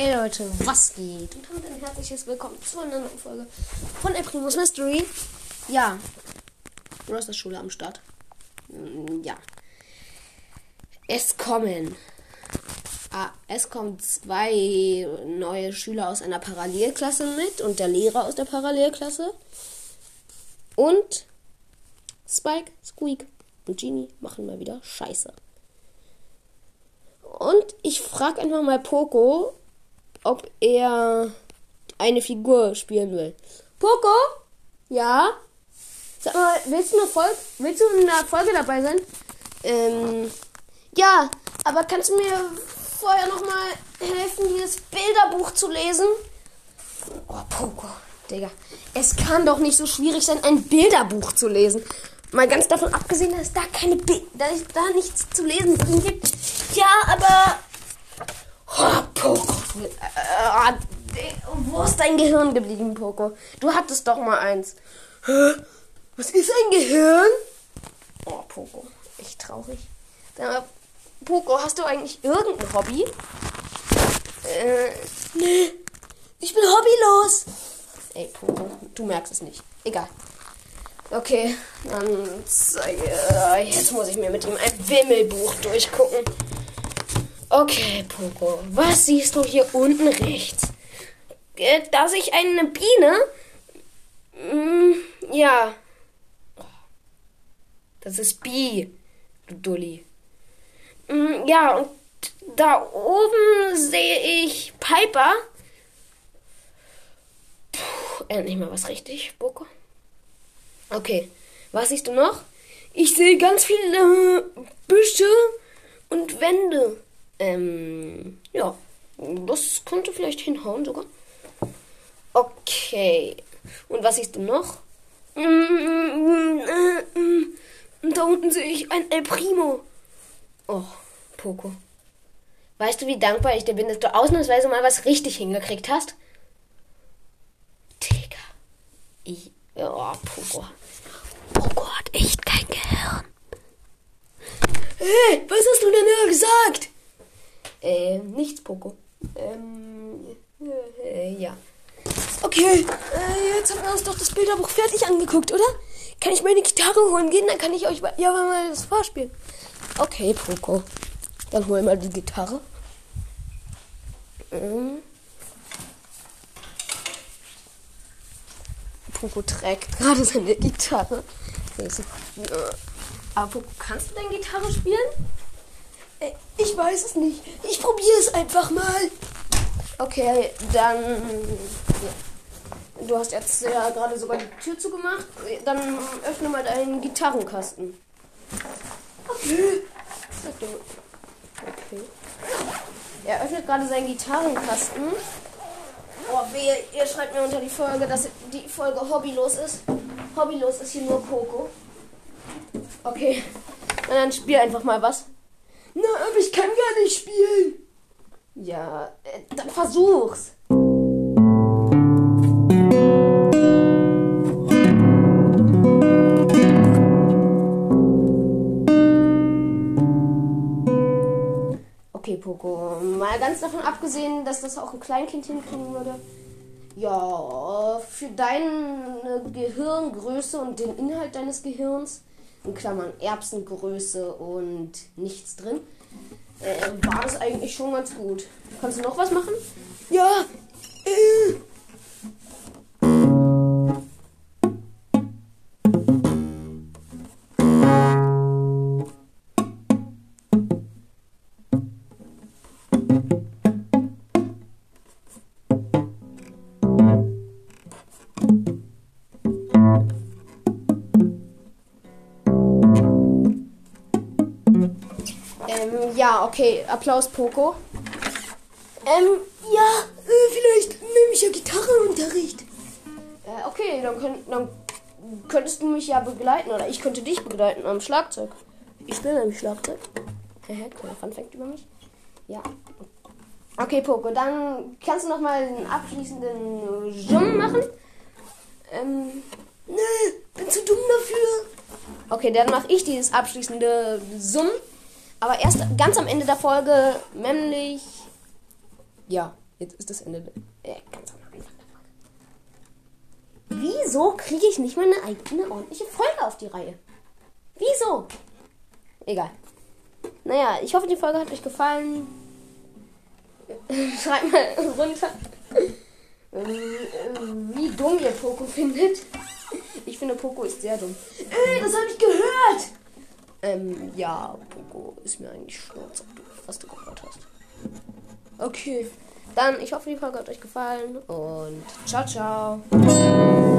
Hey Leute, was geht? Und damit ein herzliches Willkommen zu einer neuen Folge von El Primus Mystery. Ja, Rosters Schule am Start. Mm, Ja. Es kommen. Ah, es kommen zwei neue Schüler aus einer Parallelklasse mit und der Lehrer aus der Parallelklasse. Und Spike, Squeak und Genie machen mal wieder Scheiße. Und ich frage einfach mal Poco, ob er eine Figur spielen will. Poco? Ja? Sag mal, willst du, eine Folge, willst du in einer Folge dabei sein? Ähm, ja, aber kannst du mir vorher nochmal helfen, dieses Bilderbuch zu lesen? Oh, Poco, Digga. Es kann doch nicht so schwierig sein, ein Bilderbuch zu lesen. Mal ganz davon abgesehen, dass da keine Bi dass da nichts zu lesen drin gibt. Ja, aber. Oh, Poco. Äh, wo ist dein Gehirn geblieben, Poco? Du hattest doch mal eins. Was ist ein Gehirn? Oh, Poco. Echt traurig. Poco, hast du eigentlich irgendein Hobby? Äh, nee. Ich bin hobbylos. Ey, Poco, du merkst es nicht. Egal. Okay, dann zeige. Jetzt muss ich mir mit ihm ein Wimmelbuch durchgucken. Okay, Poco, was siehst du hier unten rechts? Äh, Da sehe ich eine Biene. Mm, ja. Das ist Bi, du Dulli. Mm, ja, und da oben sehe ich Piper. Puh, endlich mal was richtig, Poco. Okay, was siehst du noch? Ich sehe ganz viele Büsche und Wände. Ähm, ja, das könnte vielleicht hinhauen sogar. Okay, und was siehst du noch? Mm, äh, mm, Da unten sehe ich ein El Primo. Oh, Poco. Weißt du, wie dankbar ich dir bin, dass du ausnahmsweise mal was richtig hingekriegt hast? Digga. Ich. Oh, Poco. Poco hat echt kein Gehirn. Hey, was hast du denn da gesagt? Äh, nichts, Poco. Ähm, äh, ja. Okay, äh, jetzt haben wir uns doch das Bilderbuch fertig angeguckt, oder? Kann ich meine Gitarre holen gehen? Dann kann ich euch ja mal das vorspielen. Okay, Poco. Dann hol mal die Gitarre. Mhm. Poco trägt gerade seine Gitarre. Aber Poco, kannst du denn Gitarre spielen? Äh, Ich weiß es nicht. Ich probiere es einfach mal. Okay, dann. Ja. Du hast jetzt ja gerade sogar die Tür zugemacht. Dann öffne mal deinen Gitarrenkasten. Okay. Okay. Er öffnet gerade seinen Gitarrenkasten. Oh, wehe, ihr schreibt mir unter die Folge, dass die Folge hobbylos ist. Hobbylos ist hier nur Coco. Okay. Na, dann spiel einfach mal was. Na, aber ich kann gar nicht spielen. Ja, äh, dann versuch's. Okay, Poco. Mal ganz davon abgesehen, dass das auch ein Kleinkind hinkriegen würde. Ja, für deine Gehirngröße und den Inhalt deines Gehirns, in Klammern Erbsengröße und nichts drin, äh, war das eigentlich schon ganz gut. Kannst du noch was machen? Ja, Ähm, ja, okay, Applaus, Poco. Ähm, ja, äh, vielleicht nehme ich ja Gitarrenunterricht. Äh, okay, dann, könnt, dann könntest du mich ja begleiten oder ich könnte dich begleiten am Schlagzeug. Ich spiele nämlich Schlagzeug. Hehe, kleiner Funfact über mich. Ja. Okay, Poco, dann kannst du noch mal einen abschließenden Summ machen. Ähm, nee, bin zu dumm dafür. Okay, dann mache ich dieses abschließende Summ. Aber erst ganz am Ende der Folge, nämlich. Ja, Jetzt ist das Ende. Äh, ganz am Anfang der Folge. Wieso kriege ich nicht mal eine eigene ordentliche Folge auf die Reihe? Wieso? Egal. Naja, ich hoffe, die Folge hat euch gefallen. Schreibt mal runter, wie dumm ihr Poco findet. Ich finde, Poco ist sehr dumm. Ey, das habe ich gehört! Ähm, ja, Poco ist mir eigentlich schnurz, ob du, was du gehört hast. Okay. Dann, ich hoffe, die Folge hat euch gefallen und ciao, ciao.